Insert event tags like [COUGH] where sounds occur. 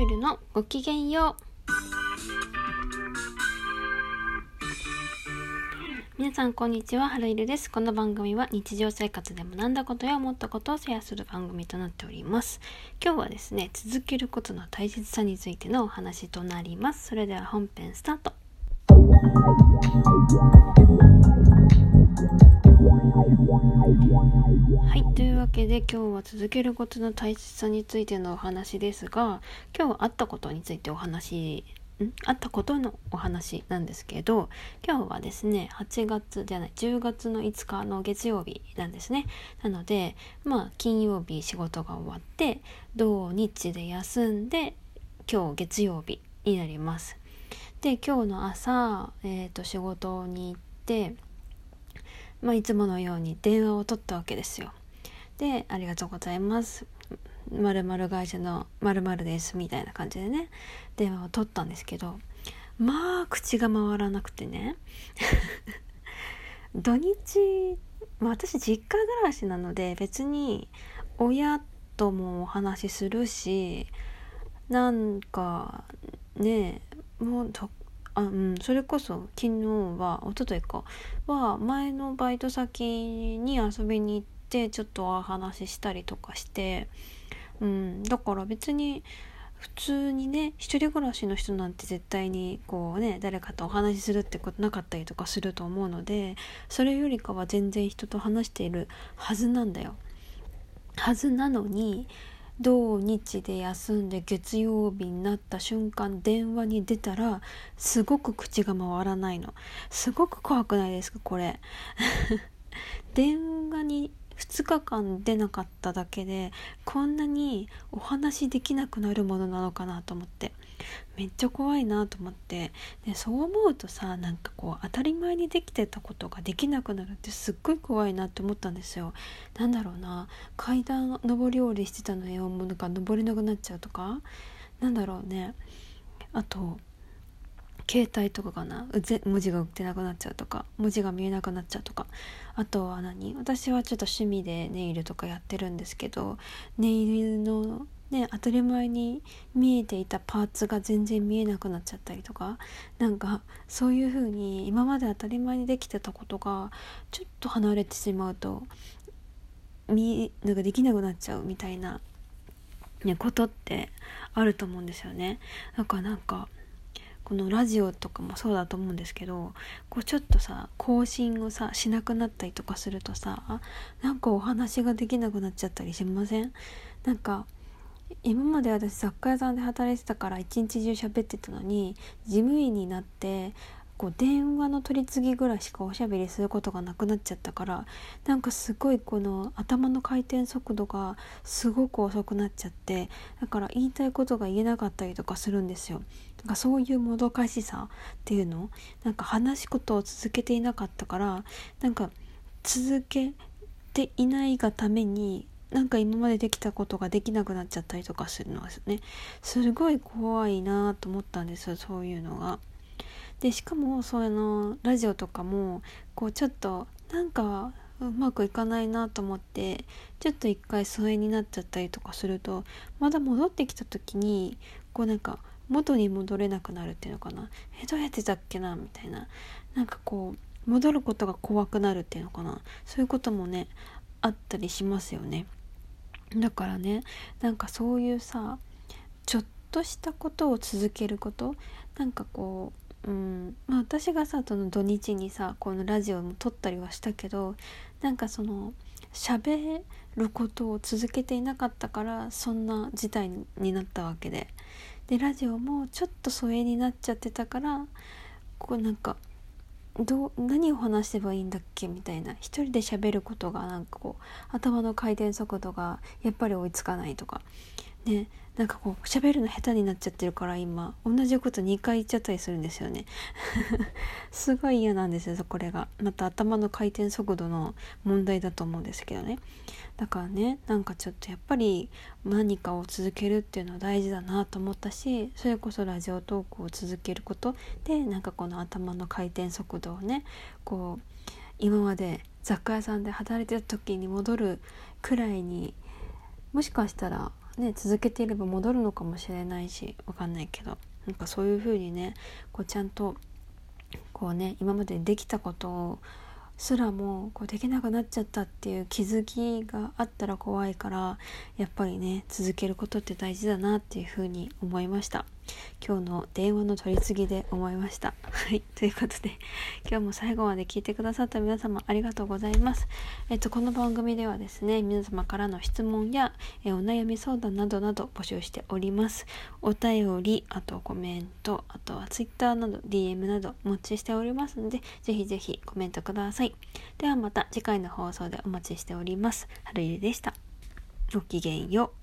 イルのごきげんよう皆さんこんにちは、ハロイルです。この番組は日常生活で学んだことや思ったことをシェアする番組となっております。今日はですね、続けることの大切さについてのお話となります。それでは本編スタート。けで今日は続けることの大切さについてのお話ですが今日はあったことについてお話ん？あったことのお話なんですけど今日はですね8月じゃない10月の5日の月曜日なんですね。なのでまあ金曜日仕事が終わって土日で休んで今日月曜日になります。で今日の朝、えーと、仕事に行ってまあ、いつものように電話を取ったわけですよ。で「ありがとうございます」まる会社のまるですみたいな感じでね。電話を取ったんですけどまあ口が回らなくてね。[LAUGHS] 土日、ま、私実家暮らしなので別に親ともお話しするしなんかねもうあうんそれこそ昨日は一昨日か。は前のバイト先に遊びに行ってちょっとお話ししたりとかしてうんだから別に普通にね一人暮らしの人なんて絶対にこうね誰かとお話しするってことなかったりとかすると思うのでそれよりかは全然人と話しているはずなんだよ。はずなのに土日で休んで月曜日になった瞬間電話に出たらすごく口が回らないのすごく怖くないですかこれ [LAUGHS] 電話に2日間出なかっただけでこんなにお話できなくなるものなのかなと思って。めっちゃ怖いなと思って。でそう思うとさなんかこう当たり前にできてたことができなくなるってすっごい怖いなって思ったんですよ。なんだろうな。階段上り下りしてたのよ。もうなんか登れなくなっちゃうとか。なんだろうね。あと携帯とかかな？文字が売ってなくなっちゃうとか文字が見えなくなっちゃうとか。あとは何？私はちょっと趣味でネイルとかやってるんですけどネイルのね当たり前に見えていたパーツが全然見えなくなっちゃったりとかなんかそういう風に今まで当たり前にできてたことがちょっと離れてしまうと見なんかできなくなっちゃうみたいな、ね、ことってあると思うんですよね。だからなんかこのラジオとかもそうだと思うんですけどこうちょっとさ更新をさしなくなったりとかするとさなんかお話ができなくなっちゃったりしません？なんか今まで私雑貨屋さんで働いてたから一日中喋ってたのに事務員になってこう電話の取り次ぎぐらいしかおしゃべりすることがなくなっちゃったからなんかすごいこの頭の回転速度がすごく遅くなっちゃってだから言いたいことが言えなかったりとかするんですよ。なんかそういうもどかしさっていうの？なんか話すことを続けていなかったからなんか続けていないがためになんか今までできたことができなくなっちゃったりとかするのですねすごい怖いなと思ったんですよそういうのが。でしかもそのラジオとかもこうちょっとなんかうまくいかないなと思ってちょっと一回疎遠になっちゃったりとかするとまだ戻ってきた時にこうなんか元に戻れなくなるっていうのかな。えどうやってたっけな？みたいな。なんかこう戻ることが怖くなるっていうのかな。そういうこともねあったりしますよね。だからねなんかそういうさちょっとしたことを続けることなんかこううん。まあ、私がさその土日にさこのラジオも撮ったりはしたけどなんかその喋ることを続けていなかったからそんな事態になったわけで。でラジオもちょっと疎遠になっちゃってたからこうなんかど何を話せばいいんだっけみたいな。一人で喋ることがなんかこう頭の回転速度がやっぱり追いつかないとか。ねなんかこう喋るの下手になっちゃってるから今。同じこと2回言っちゃったりするんですよね。[LAUGHS] すごい嫌なんですよこれが。また頭の回転速度の問題だと思うんですけどね。だからねなんかちょっとやっぱり何かを続けるっていうのは大事だなと思ったしそれこそラジオトークを続けることでなんかこの頭の回転速度をねこう今まで雑貨屋さんで働いてた時に戻るくらいにもしかしたらね続けていれば戻るのかもしれないしわかんないけど。なんかそういう風にねこうちゃんとこうね今までできたことすらもこうできなくなっちゃったっていう気づきがあったら怖いからやっぱりね続けることって大事だなっていうふうに思いました。今日の電話の取り次ぎで思いました [LAUGHS] はいということで今日も最後まで聞いてくださった皆様ありがとうございますえっとこの番組ではですね皆様からの質問やえお悩み相談などなど募集しておりますお便りあとコメントあとは Twitter など DM などお待ちしておりますのでぜひぜひコメントくださいではまた次回の放送でお待ちしております。はるゆでした。ごきげんよう。